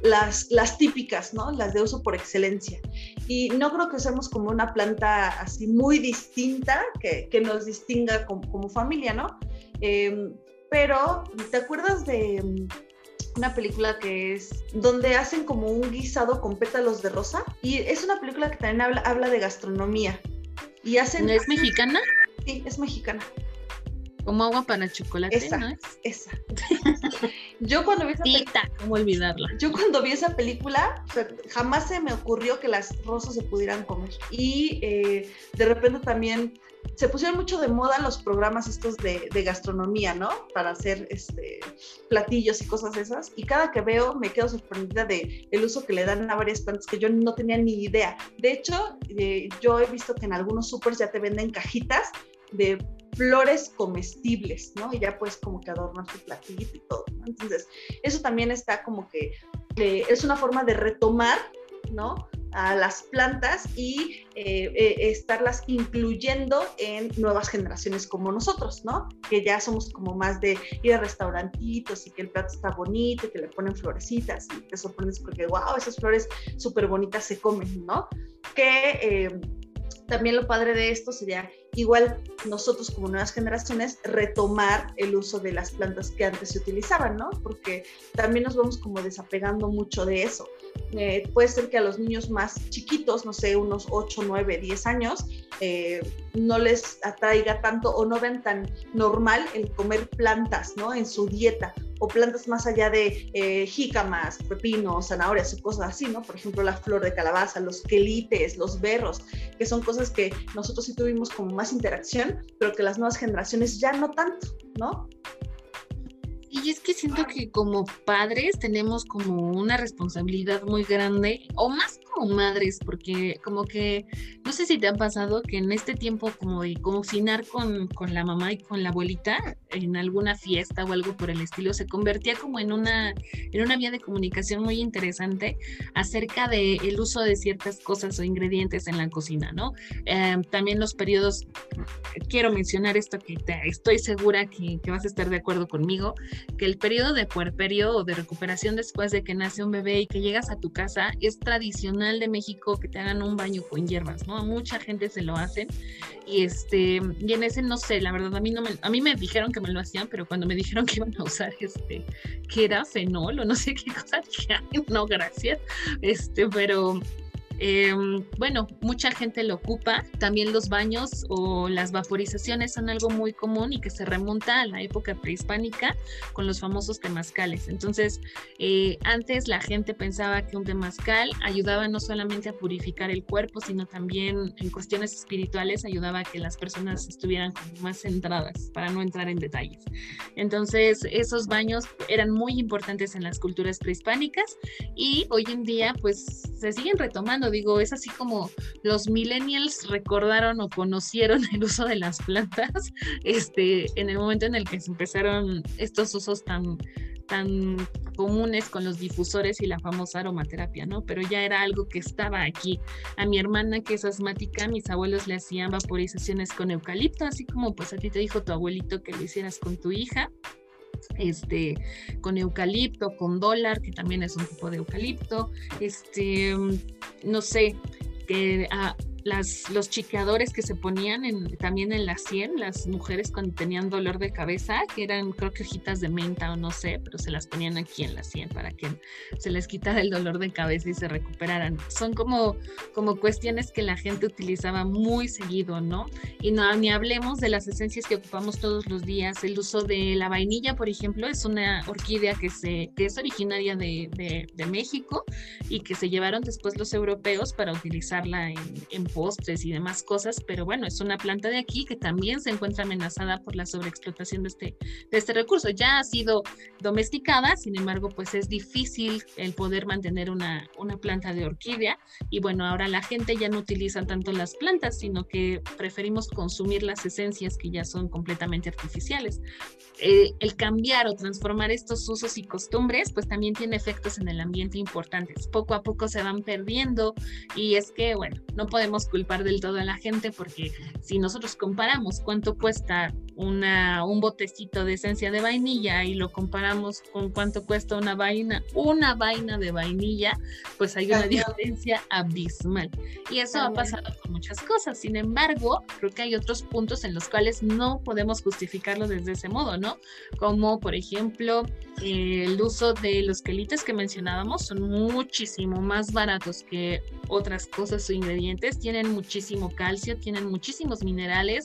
las, las típicas, ¿no? Las de uso por excelencia. Y no creo que usemos como una planta así muy distinta que, que nos distinga como, como familia, ¿no? Em, pero, ¿te acuerdas de mm, una película que es donde hacen como un guisado con pétalos de rosa? Y es una película que también habla, habla de gastronomía. Y hacen... ¿Es mexicana? Sí, es mexicana. Como agua para chocolate, esa, ¿no Esa. <laughs> yo cuando vi esa película. ¿Cómo olvidarla? Yo cuando vi esa película, jamás se me ocurrió que las rosas se pudieran comer. Y eh, de repente también se pusieron mucho de moda los programas estos de, gastronomía, ¿no? Para hacer este, platillos y cosas esas. Y cada que veo me quedo sorprendida de el uso que le dan a varias plantas que yo no tenía ni idea. De hecho, eh, yo he visto que en algunos supers ya te venden cajitas de flores comestibles, ¿no? Y ya puedes como que adornar tu platito y todo, ¿no? Entonces, eso también está como que es una forma de retomar, ¿no? A las plantas y eh, eh, estarlas incluyendo en nuevas generaciones como nosotros, ¿no? Que ya somos como más de ir a restaurantitos y que el plato está bonito y que le ponen florecitas y te sorprendes porque, wow, esas flores súper bonitas se comen, ¿no? Que eh, también lo padre de esto sería igual nosotros como nuevas generaciones retomar el uso de las plantas que antes se utilizaban, ¿no? Porque también nos vamos como desapegando mucho de eso. Eh, puede ser que a los niños más chiquitos, no sé, unos 8, 9, 10 años, eh, no les atraiga tanto o no vean tan normal el comer plantas, ¿no? En su dieta o plantas más allá de eh, jícamas, pepinos, zanahorias o cosas así, ¿no? Por ejemplo, la flor de calabaza, los quelites, los berros, que son cosas que nosotros sí tuvimos como más interacción, pero que las nuevas generaciones ya no tanto, ¿no? Y es que siento que como padres tenemos como una responsabilidad muy grande, o más como madres, porque como que, no sé si te ha pasado que en este tiempo como de cocinar con, con la mamá y con la abuelita en alguna fiesta o algo por el estilo, se convertía como en una, en una vía de comunicación muy interesante acerca del el uso de ciertas cosas o ingredientes en la cocina, ¿no? Eh, también los periodos, quiero mencionar esto que estoy segura que, que vas a estar de acuerdo conmigo, que el periodo de puerperio o de recuperación después de que nace un bebé y que llegas a tu casa es tradicional de México que te hagan un baño con hierbas, ¿no? Mucha gente se lo hacen y este y en ese no sé, la verdad a mí no me a mí me dijeron que me lo hacían, pero cuando me <laughs> dijeron que iban a usar este que era fenol o no sé qué cosa, dije, no, gracias. Este, pero Em, bueno, mucha gente lo ocupa. También los baños o las vaporizaciones son algo muy común y que se remonta a la época prehispánica con los famosos temazcales. Entonces, eh, antes la gente pensaba que un temazcal ayudaba no solamente a purificar el cuerpo, sino también en cuestiones espirituales ayudaba a que las personas estuvieran más centradas, para no entrar en detalles. Entonces, esos baños eran muy importantes en las culturas prehispánicas y hoy en día pues se siguen retomando digo, es así como los millennials recordaron o conocieron el uso de las plantas, <laughs> este, en el momento en el que empezaron estos usos tan, tan comunes con los difusores y la famosa aromaterapia, ¿no? Pero ya era algo que estaba aquí. A mi hermana que es asmática, mis abuelos le hacían vaporizaciones con eucalipto, así como pues a ti te dijo tu abuelito que lo hicieras con tu hija este, con eucalipto, con dólar, que también es un tipo de eucalipto, este, no sé, que ah, las, los chiqueadores que se ponían también en la sien, las mujeres cuando tenían dolor de cabeza, que eran creo que hojitas de menta o no sé, pero se las ponían aquí en la sien para que se les quitara el dolor de cabeza y se recuperaran. Son como, como cuestiones que la gente utilizaba muy seguido, ¿no? Y no, ni hablemos de las esencias que ocupamos todos los días. El uso de la vainilla, por ejemplo, es una orquídea que, se, que es originaria de, de, México y que se llevaron después los europeos para utilizarla en, en postres y demás cosas, pero bueno, es una planta de aquí que también se encuentra amenazada por la sobreexplotación de este, de este recurso. Ya ha sido domesticada, sin embargo, pues es difícil el poder mantener una, una planta de orquídea y bueno, ahora la gente ya no utiliza tanto las plantas, sino que preferimos consumir las esencias que ya son completamente artificiales. Eh, el cambiar o transformar estos usos y costumbres, pues también tiene efectos en el ambiente importantes. Poco a poco se van perdiendo y es que, bueno, no podemos culpar del todo a la gente porque si nosotros comparamos cuánto cuesta una, un botecito de esencia de vainilla y lo comparamos con cuánto cuesta una vaina, una vaina de vainilla, pues hay una diferencia abismal. Y eso ha pasado con muchas cosas. Sin embargo, creo que hay otros puntos en los cuales no podemos justificarlo desde ese modo, ¿no? Como por ejemplo el uso de los quelites que mencionábamos son muchísimo más baratos que otras cosas o ingredientes, tienen muchísimo calcio, tienen muchísimos minerales,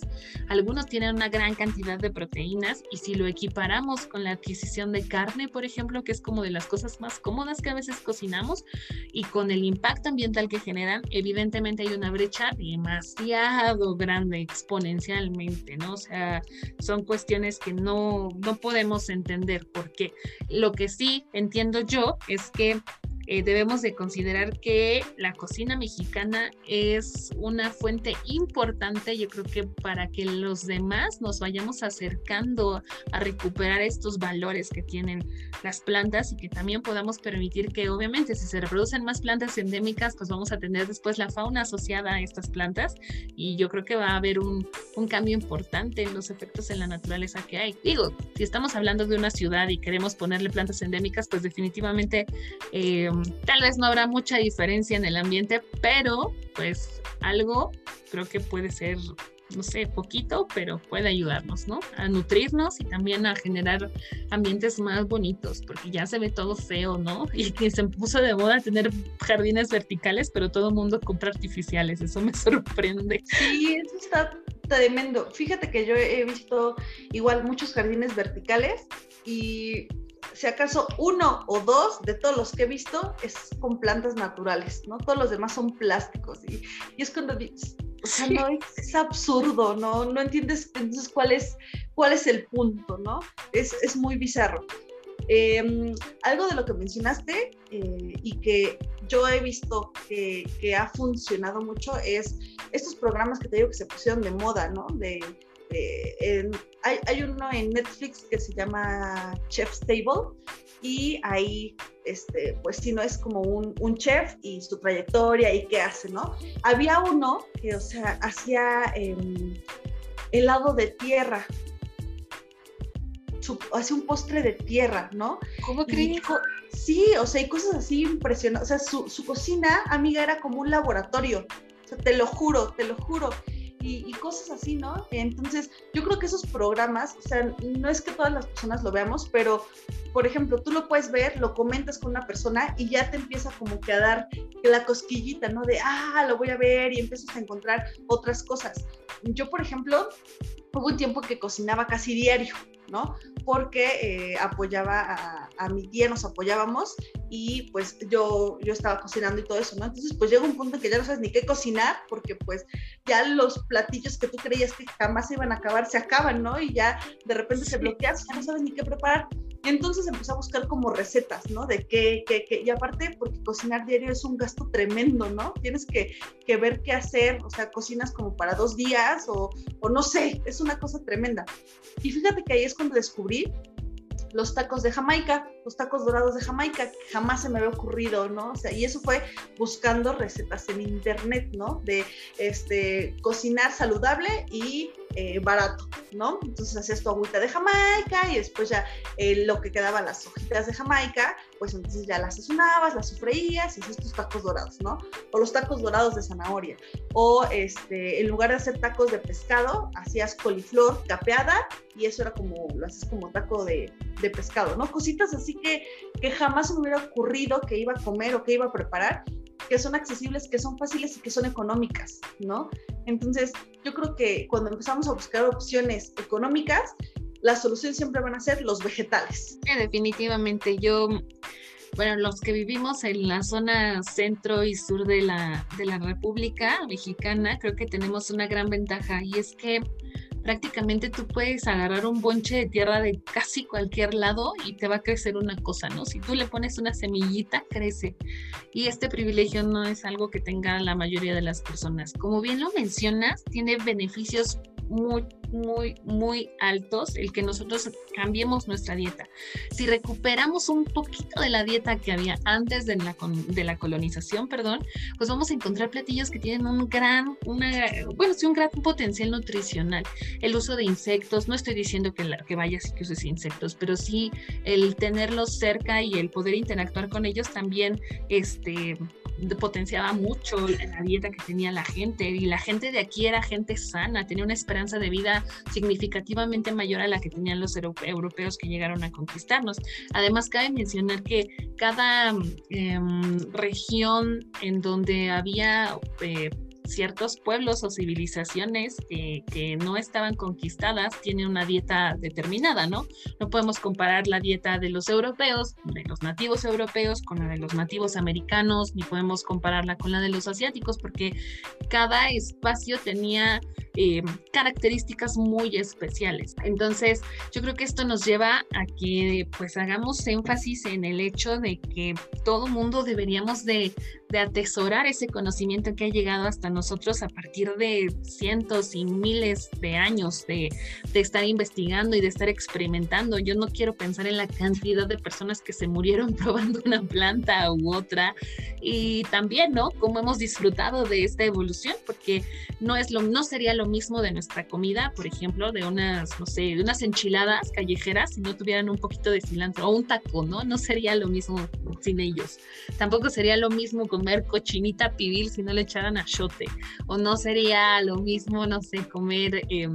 algunos tienen una gran cantidad de proteínas y si lo equiparamos con la adquisición de carne, por ejemplo, que es como de las cosas más cómodas que a veces cocinamos y con el impacto ambiental que generan, evidentemente hay una brecha demasiado grande exponencialmente, ¿no? O sea, son cuestiones que no, no podemos entender por qué. Lo que sí entiendo yo es que eh, debemos de considerar que la cocina mexicana es una fuente importante, yo creo que para que los demás nos vayamos acercando a recuperar estos valores que tienen las plantas y que también podamos permitir que obviamente si se reproducen más plantas endémicas, pues vamos a tener después la fauna asociada a estas plantas y yo creo que va a haber un, un cambio importante en los efectos en la naturaleza que hay. Digo, si estamos hablando de una ciudad y queremos ponerle plantas endémicas, pues definitivamente eh, tal vez no habrá mucha diferencia en el ambiente, pero pues algo creo que puede ser no sé, poquito, pero puede ayudarnos, ¿no? A nutrirnos y también a generar ambientes más bonitos, porque ya se ve todo feo, ¿no? Y que se puso de moda tener jardines verticales, pero todo el mundo compra artificiales, eso me <laughs> sorprende. Sí, eso está tremendo. Fíjate que yo he visto igual muchos jardines verticales y si acaso uno o dos de todos los que he visto es con plantas naturales, ¿no? Todos los demás son plásticos. Y, es cuando, o sea, no, es, absurdo, ¿no? No entiendes entonces cuál es, cuál es el punto, ¿no? Es, es muy bizarro. Em, algo de lo que mencionaste eh, y que yo he visto que, que, ha funcionado mucho es estos programas que te digo que se pusieron de moda, ¿no? De, hay, hay, uno en Netflix que se llama Chef's Table y ahí, este, pues si no es como un, un, chef y su trayectoria y qué hace, ¿no? Había uno que, o sea, hacía eh, helado de tierra, hace un postre de tierra, ¿no? ¿Cómo crees? Sí, o sea, hay cosas así impresionantes. O sea, su, su, cocina, amiga, era como un laboratorio. O sea, te lo juro, te lo juro y, cosas así, ¿no? Entonces, yo creo que esos programas, o sea, no es que todas las personas lo veamos, pero, por ejemplo, tú lo puedes ver, lo comentas con una persona y ya te empieza como que a dar la cosquillita, ¿no? De, ah, lo voy a ver y empiezas a encontrar otras cosas. Yo, por ejemplo, hubo un tiempo que cocinaba casi diario, ¿no? Porque eh, apoyaba a, mi tía, nos apoyábamos y pues yo, yo estaba cocinando y todo eso, ¿no? Entonces pues llega un punto en que ya no sabes ni qué cocinar porque pues ya los platillos que tú creías que jamás se iban a acabar se acaban, ¿no? Y ya de repente se bloquean, ya no sabes ni qué preparar. Entonces empecé a buscar como recetas, ¿no? De qué, qué, qué, y aparte porque cocinar diario es un gasto tremendo, ¿no? Tienes que, que ver qué hacer, o sea, cocinas como para dos días o, o no sé, es una cosa tremenda. Y fíjate que ahí es cuando descubrí los tacos de Jamaica, los tacos dorados de Jamaica, que jamás se me había ocurrido, ¿no? O sea, y eso fue buscando recetas en internet, ¿no? De este, cocinar saludable y eh, barato, ¿no? Entonces hacías tu agüita de Jamaica y después ya eh, lo que quedaba, las hojitas de Jamaica, pues entonces ya las sazonabas, las sofreías y hacías tus tacos dorados, ¿no? O los tacos dorados de zanahoria. O este, en lugar de hacer tacos de pescado, hacías coliflor capeada y eso era como, lo haces como taco de, de pescado, ¿no? Cositas así que, que jamás me hubiera ocurrido que iba a comer o que iba a preparar, que son accesibles, que son fáciles y que son económicas, ¿no? Entonces, yo creo que cuando empezamos a buscar opciones económicas, la solución siempre van a ser los vegetales. definitivamente, yo, bueno, los que vivimos en la zona centro y sur de la, de la República Mexicana, creo que tenemos una gran ventaja y es que prácticamente tú puedes agarrar un bonche de tierra de casi cualquier lado y te va a crecer una cosa, ¿no? Si tú le pones una semillita, crece. Y este privilegio no es algo que tenga la mayoría de las personas. Como bien lo mencionas, tiene beneficios muy, muy, muy altos el que nosotros cambiemos nuestra dieta. Si recuperamos un poquito de la dieta que había antes de la, de la colonización, perdón, pues vamos a encontrar platillos que tienen un gran, una, bueno, sí, un gran potencial nutricional. El uso de insectos, no estoy diciendo que, la, que vayas y que uses insectos, pero sí el tenerlos cerca y el poder interactuar con ellos también, este, potenciaba mucho la dieta que tenía la gente y la gente de aquí era gente sana, tenía una esperanza de vida significativamente mayor a la que tenían los europeos que llegaron a conquistarnos. Además, cabe mencionar que cada em, región en donde había eh, ciertos pueblos o civilizaciones que, no estaban conquistadas tienen una dieta determinada, ¿no? No podemos comparar la dieta de los europeos, de los nativos europeos, con la de los nativos americanos, ni podemos compararla con la de los asiáticos, porque cada espacio tenía eh, características muy especiales. Entonces, yo creo que esto nos lleva a que pues hagamos énfasis en el hecho de que todo mundo deberíamos de, de atesorar ese conocimiento que ha llegado hasta nosotros a partir de cientos y miles de años de, de estar investigando y de estar experimentando. Yo no quiero pensar en la cantidad de personas que se murieron <laughs> probando una planta u otra y también, ¿no? Cómo hemos disfrutado de esta evolución, porque no es lo, no sería lo mismo de nuestra comida, por ejemplo, de unas, no sé, de unas enchiladas callejeras si no tuvieran un poquito de cilantro o un taco, ¿no? No sería lo mismo sin ellos. Tampoco sería lo mismo comer cochinita pibil si no le echaran achote, o no sería lo mismo, no sé, comer... Eh,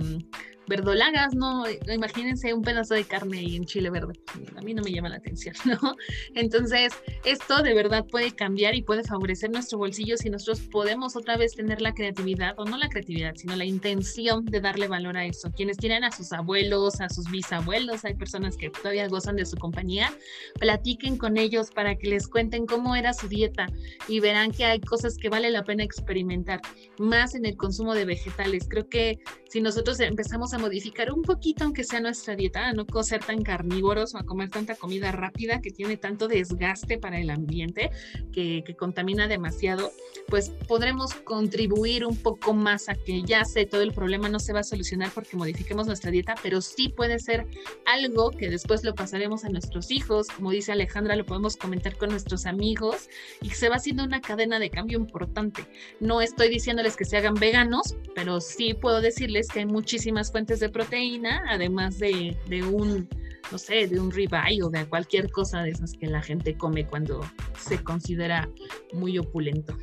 verdolagas, ¿no? Imagínense un pedazo de carne y en chile verde. A mí no me llama la atención, <laughs> ¿no? Entonces, esto de verdad puede cambiar y puede favorecer nuestro bolsillo si nosotros podemos otra vez tener la creatividad, o no la creatividad, sino la intención de darle valor a eso. Quienes tienen a sus abuelos, a sus bisabuelos, hay personas que todavía gozan de su compañía, platiquen con ellos para que les cuenten cómo era su dieta y verán que hay cosas que vale la pena experimentar, más en el consumo de vegetales. Creo que si nosotros empezamos a modificar un poquito, aunque sea nuestra dieta, a no ser tan carnívoros o a comer tanta comida rápida que tiene tanto desgaste para el ambiente, que, que contamina demasiado, pues podremos contribuir un poco más a que ya sé, todo el problema no se va a solucionar porque modifiquemos nuestra dieta, pero sí puede ser algo que después lo pasaremos a nuestros hijos, como dice Alejandra, lo podemos comentar con nuestros amigos y se va haciendo una cadena de cambio importante. No estoy diciéndoles que se hagan veganos, pero sí puedo decirles que hay muchísimas fuentes de proteína, además de, de un, no sé, de un ribeye o de cualquier cosa de esas que la gente come cuando se considera muy opulento.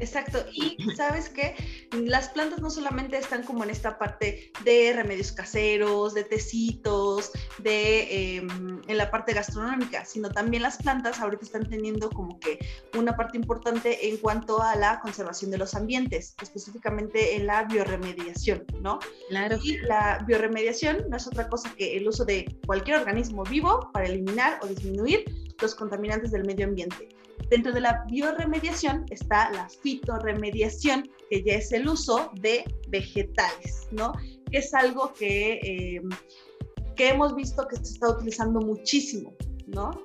Exacto. Y <clears throat> sabes que las plantas no solamente están como en esta parte de remedios caseros, de tecitos, de eh, en la parte gastronómica, sino también las plantas ahorita están teniendo como que una parte importante en cuanto a la conservación de los ambientes, específicamente en la bioremediación, ¿no? Claro. Y la bioremediación no es otra cosa que el uso de cualquier organismo vivo para eliminar o disminuir los contaminantes del medio ambiente. Dentro de la bioremediación está la fitoremediación, que ya es el uso de vegetales, ¿no? Que es algo que, eh, que hemos visto que se está utilizando muchísimo.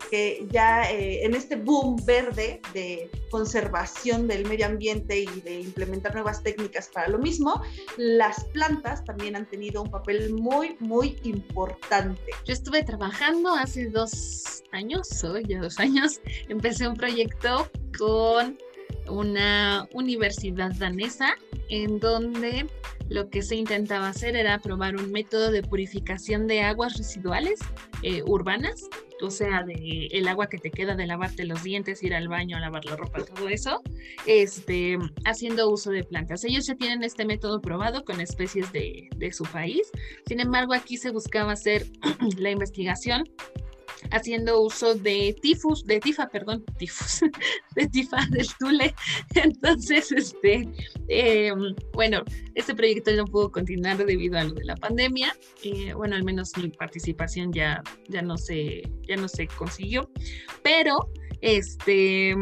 Que ya eh, en este boom verde de conservación del medio ambiente y de implementar nuevas técnicas para lo mismo, las plantas también han tenido un papel muy, muy importante. Yo estuve trabajando hace dos años, hoy ya dos años, empecé un proyecto con una universidad danesa en donde lo que se intentaba hacer era probar un método de purificación de aguas residuales eh, urbanas o sea, de el agua que te queda de lavarte los dientes, ir al baño, lavar la ropa, todo eso, este, haciendo uso de plantas. Ellos ya tienen este método probado con especies de, de su país. Sin embargo, aquí se buscaba hacer <clears throat> la investigación haciendo uso de tifus, de tifa, perdón, tifus, <laughs> de tifa del tule. <laughs> Entonces, este, em, bueno, este proyecto no pudo continuar debido a lo de la pandemia. Eh, bueno, al menos mi participación ya, ya no se, ya no se consiguió. Pero, este,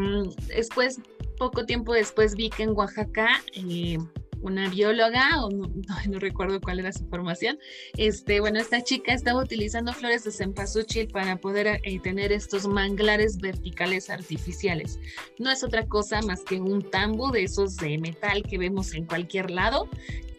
después, poco tiempo después vi que en Oaxaca eh, una bióloga, o <laughs> no, recuerdo cuál era su formación, este, bueno, esta chica estaba utilizando flores de cempasúchil para poder eh, tener estos manglares verticales artificiales. No es otra cosa más que un tambo de esos de metal que vemos en cualquier lado,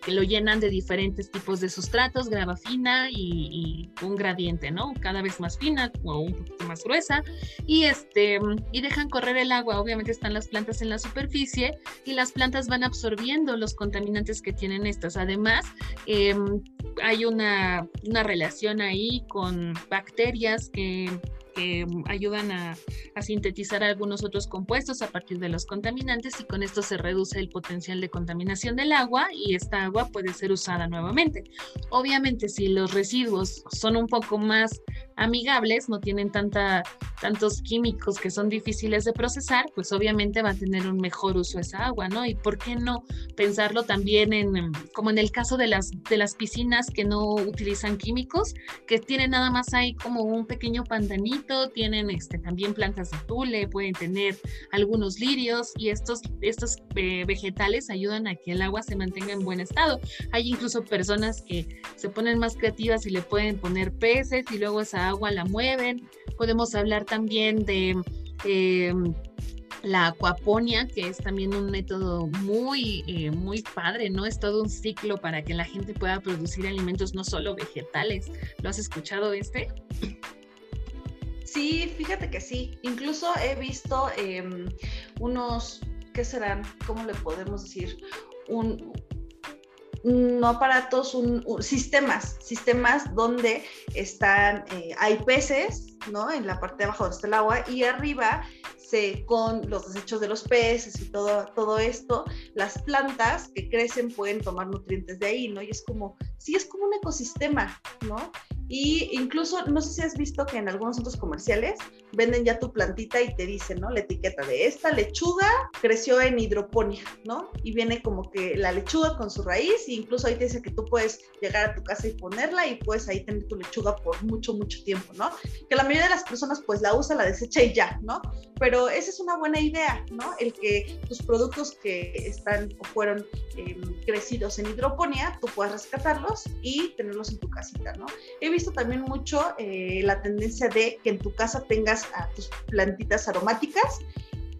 lo llenan de diferentes tipos de sustratos, grava fina y, un gradiente, ¿no? Cada vez más fina o un poquito más gruesa y este y dejan correr el agua. Obviamente están las plantas en la superficie y las plantas van absorbiendo los contaminantes que tienen estas. Además, em, hay una, una relación ahí con bacterias que que ayudan a, sintetizar algunos otros compuestos a partir de los contaminantes y con esto se reduce el potencial de contaminación del agua y esta agua puede ser usada nuevamente. Obviamente si los residuos son un poco más amigables, no tienen tanta, tantos químicos que son difíciles de procesar, pues obviamente va a tener un mejor uso esa agua, ¿no? ¿Y por qué no pensarlo también en, como en el caso de las, de las piscinas que no utilizan químicos, que tienen nada más ahí como un pequeño pantanito, tienen este, también plantas de tule, pueden tener algunos lirios y estos, estos eh, vegetales ayudan a que el agua se mantenga en buen estado. Hay incluso personas que se ponen más creativas y le pueden poner peces y luego esa agua la mueven. Podemos hablar también de... Eh, la acuaponia, que es también un método muy, eh, muy padre, ¿no? Es todo un ciclo para que la gente pueda producir alimentos no solo vegetales. ¿Lo has escuchado este? Sí, fíjate que sí. Incluso he visto em, unos, ¿qué serán? ¿Cómo le podemos decir? Un, no aparatos, un, sistemas, sistemas donde están, eh, hay peces, ¿no? En la parte de abajo donde está el agua y arriba con los desechos de los peces y todo, todo esto, las plantas que crecen pueden tomar nutrientes de ahí, ¿no? Y es como, sí, es como un ecosistema, ¿no? Y incluso, no sé si has visto que en algunos centros comerciales venden ya tu plantita y te dicen, ¿no? La etiqueta de esta lechuga creció en hidroponía, ¿no? Y viene como que la lechuga con su raíz, e incluso ahí te dice que tú puedes llegar a tu casa y ponerla y puedes ahí tener tu lechuga por mucho, mucho tiempo, ¿no? Que la mayoría de las personas pues la usa, la desecha y ya, ¿no? Pero esa es una buena idea, ¿no? El que tus productos que están o fueron em, crecidos en hidroponía, tú puedas rescatarlos y tenerlos en tu casita, ¿no? He visto también mucho eh, la tendencia de que en tu casa tengas a tus plantitas aromáticas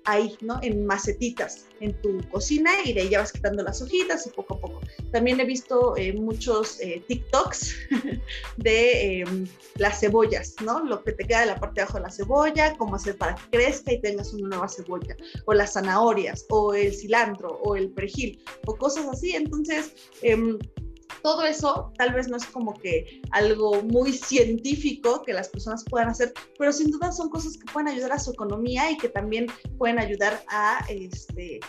ahí, ¿no? En macetitas en tu cocina y de ahí ya vas quitando las hojitas y poco a poco. También he visto eh, muchos eh, TikToks <laughs> de em, las cebollas, ¿no? Lo que te queda de la parte de abajo de la cebolla, cómo hacer para que crezca y tengas una nueva cebolla, o las zanahorias, o el cilantro, o el perejil, o cosas así. Entonces, em, todo eso tal vez no es como que algo muy científico que las personas puedan hacer, pero sin duda son cosas que pueden ayudar a su economía y que también pueden ayudar a este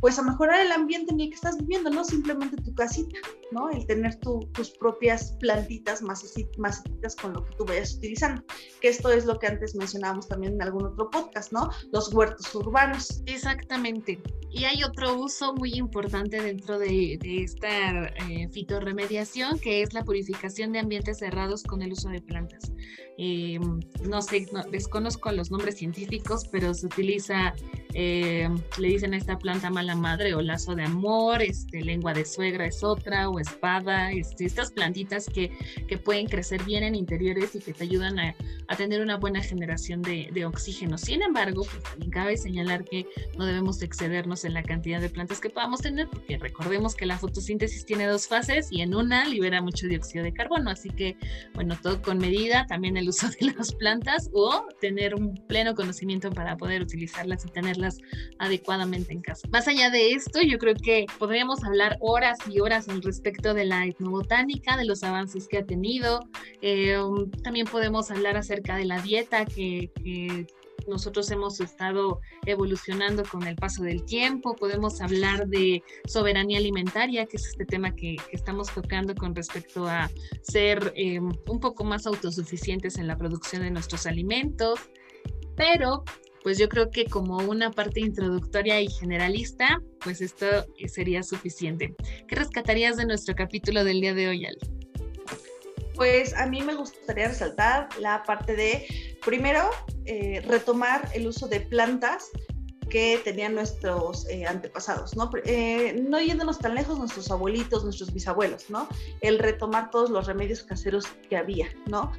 pues a mejorar el ambiente en el que estás viviendo, no simplemente tu casita, ¿no? El tener tus propias plantitas macetitas con lo que tú vayas utilizando, que esto es lo que antes mencionábamos también en algún otro podcast, ¿no? Los huertos urbanos. Exactamente. Y hay otro uso muy importante dentro de, esta eh, fitorremediación, que es la purificación de ambientes cerrados con el uso de plantas. Eh, no sé, desconozco los nombres científicos, pero se utiliza, eh, le dicen a esta planta mala madre o lazo de amor, este, lengua de suegra es otra, o espada, este, estas plantitas que, que, pueden crecer bien en interiores y que te ayudan a, a tener una buena generación de, de, oxígeno. Sin embargo, pues también cabe señalar que no debemos excedernos en la cantidad de plantas que podamos tener, porque recordemos que la fotosíntesis tiene dos fases y en una libera mucho dióxido de carbono, así que, bueno, todo con medida, también el uso de las plantas o tener un pleno conocimiento para poder utilizarlas y tenerlas adecuadamente en casa. Más allá de esto, yo creo que podríamos hablar horas y horas al respecto de la etnobotánica, de los avances que ha tenido. Eh, también podemos hablar acerca de la dieta que, que nosotros hemos estado evolucionando con el paso del tiempo, podemos hablar de soberanía alimentaria, que es este tema que, estamos tocando con respecto a ser em, un poco más autosuficientes en la producción de nuestros alimentos, pero pues yo creo que como una parte introductoria y generalista, pues esto sería suficiente. ¿Qué rescatarías de nuestro capítulo del día de hoy, Ali? Pues a mí me gustaría resaltar la parte de, primero, eh, retomar el uso de plantas que tenían nuestros eh, antepasados, ¿no? Eh, no yéndonos tan lejos, nuestros abuelitos, nuestros bisabuelos, ¿no? El retomar todos los remedios caseros que había, ¿no?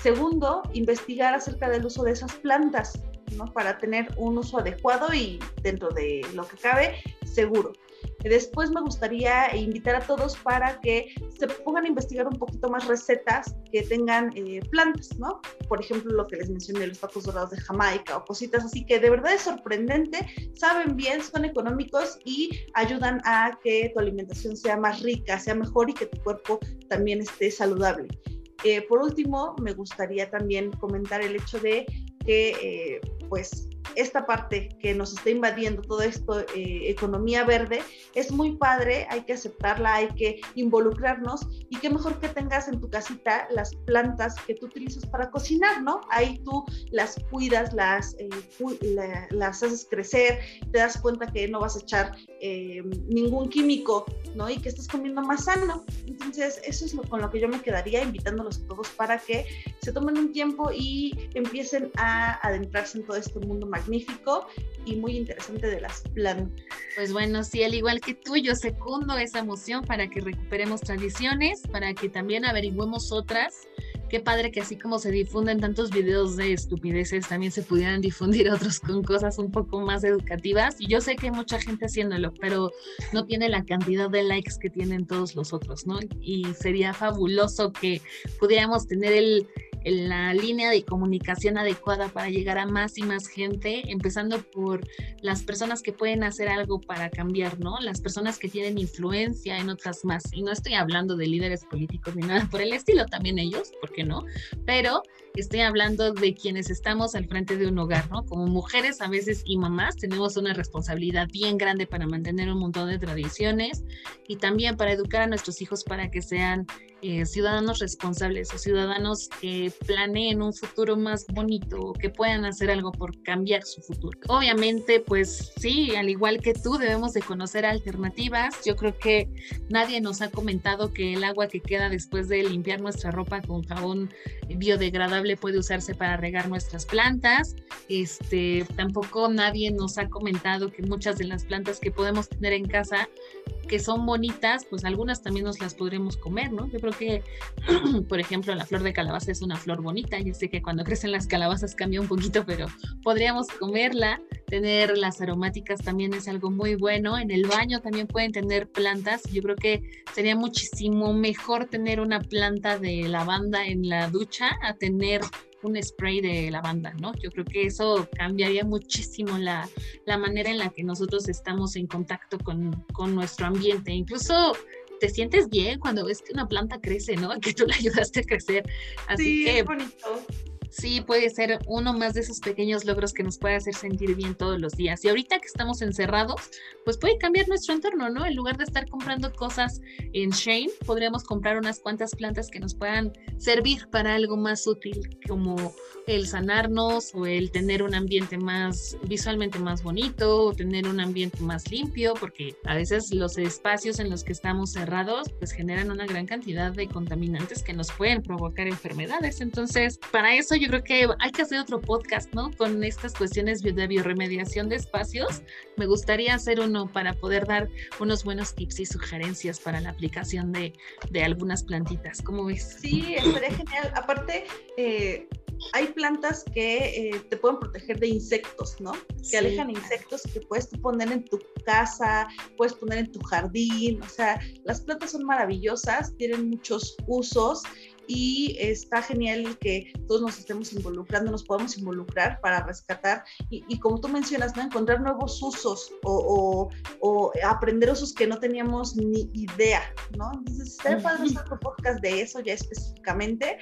Segundo, investigar acerca del uso de esas plantas, ¿no? Para tener un uso adecuado y dentro de lo que cabe, seguro. Después me gustaría invitar a todos para que se pongan a investigar un poquito más recetas que tengan eh, plantas, ¿no? Por ejemplo, lo que les mencioné, los tacos dorados de Jamaica o cositas así que de verdad es sorprendente, saben bien, son económicos y ayudan a que tu alimentación sea más rica, sea mejor y que tu cuerpo también esté saludable. Eh, por último, me gustaría también comentar el hecho de que, eh, pues, esta parte que nos está invadiendo, todo esto, eh, economía verde, es muy padre, hay que aceptarla, hay que involucrarnos y qué mejor que tengas en tu casita las plantas que tú utilizas para cocinar, ¿no? Ahí tú las cuidas, las, eh, las haces crecer, te das cuenta que no vas a echar eh, ningún químico, ¿no? Y que estás comiendo más sano. Entonces, eso es con lo que yo me quedaría, invitándolos a todos para que se tomen un tiempo y empiecen a adentrarse en todo este mundo magnífico y muy interesante de las plantas. Pues bueno, sí, al igual que tú, yo secundo esa emoción para que recuperemos tradiciones, para que también averigüemos otras qué padre que así como se difunden tantos videos de estupideces, también se pudieran difundir otros con cosas un poco más educativas. Y yo sé que hay mucha gente haciéndolo, pero no tiene la cantidad de likes que tienen todos los otros, ¿no? Y sería fabuloso que pudiéramos tener el, la línea de comunicación adecuada para llegar a más y más gente, empezando por las personas que pueden hacer algo para cambiar, ¿no? Las personas que tienen influencia en otras más. Y no estoy hablando de líderes políticos ni nada por el estilo, también ellos, ¿por qué no? Pero estoy hablando de quienes estamos al frente de un hogar, ¿no? Como mujeres a veces y mamás tenemos una responsabilidad bien grande para mantener un montón de tradiciones y también para educar a nuestros hijos para que sean eh, ciudadanos responsables o ciudadanos que planeen un futuro más bonito, que puedan hacer algo por cambiar su futuro. Obviamente, pues sí, al igual que tú, debemos de conocer alternativas. Yo creo que nadie nos ha comentado que el agua que queda después de limpiar nuestra ropa con jabón biodegradable puede usarse para regar nuestras plantas. Este, tampoco nadie nos ha comentado que muchas de las plantas que podemos tener en casa que son bonitas, pues algunas también nos las podremos comer, ¿no? Yo creo que, <clears throat> por ejemplo, la flor de calabaza es una flor bonita. Yo sé que cuando crecen las calabazas cambia un poquito, pero podríamos comerla. Tener las aromáticas también es algo muy bueno. En el baño también pueden tener plantas. Yo creo que sería muchísimo mejor tener una planta de lavanda en la ducha a tener un spray de lavanda, ¿no? Yo creo que eso cambiaría muchísimo la, la manera en la que nosotros estamos en contacto con, con nuestro ambiente. Incluso te sientes bien cuando ves que una planta crece, ¿no? <laughs> Que tú la ayudaste a crecer. Así sí, que bonito sí puede ser uno más de esos pequeños logros que nos puede hacer sentir bien todos los días. Y ahorita que estamos encerrados, pues puede cambiar nuestro entorno, ¿no? En lugar de estar comprando cosas en Shane, podríamos comprar unas cuantas plantas que nos puedan servir para algo más útil, como el sanarnos o el tener un ambiente más visualmente más bonito o tener un ambiente más limpio, porque a veces los espacios en los que estamos cerrados pues generan una gran cantidad de contaminantes que nos pueden provocar enfermedades. Entonces, para eso yo creo que hay que hacer otro podcast, ¿no? Con estas cuestiones de bioremediación de espacios. Me gustaría hacer uno para poder dar unos buenos tips y sugerencias para la aplicación de, de algunas plantitas. ¿Cómo ves? Sí, estaría genial. Aparte, eh, hay plantas que eh, te pueden proteger de insectos, ¿no? Que alejan insectos que puedes poner en tu casa, puedes poner en tu jardín, o sea, las plantas son maravillosas, tienen muchos usos y está genial que todos nos estemos involucrando, nos podamos involucrar para rescatar y, como tú mencionas, ¿no? encontrar nuevos usos o, o, aprender usos que no teníamos ni idea, ¿no? Entonces, estaría padre otro podcast de eso ya específicamente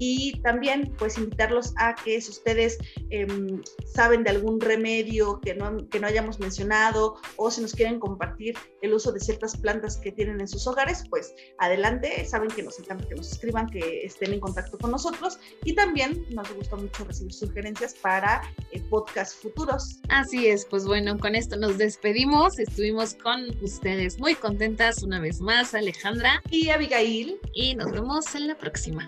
y también pues invitarlos a que si ustedes em, saben de algún remedio que no, que no hayamos mencionado o si nos quieren compartir el uso de ciertas plantas que tienen en sus hogares, pues adelante, saben que nos encanta que nos escriban, que estén en contacto con nosotros y también nos gusta mucho recibir sugerencias para eh, podcasts futuros. Así es, pues bueno, con esto nos despedimos. Estuvimos con ustedes muy contentas una vez más, Alejandra y Abigail. Y nos vemos en la próxima.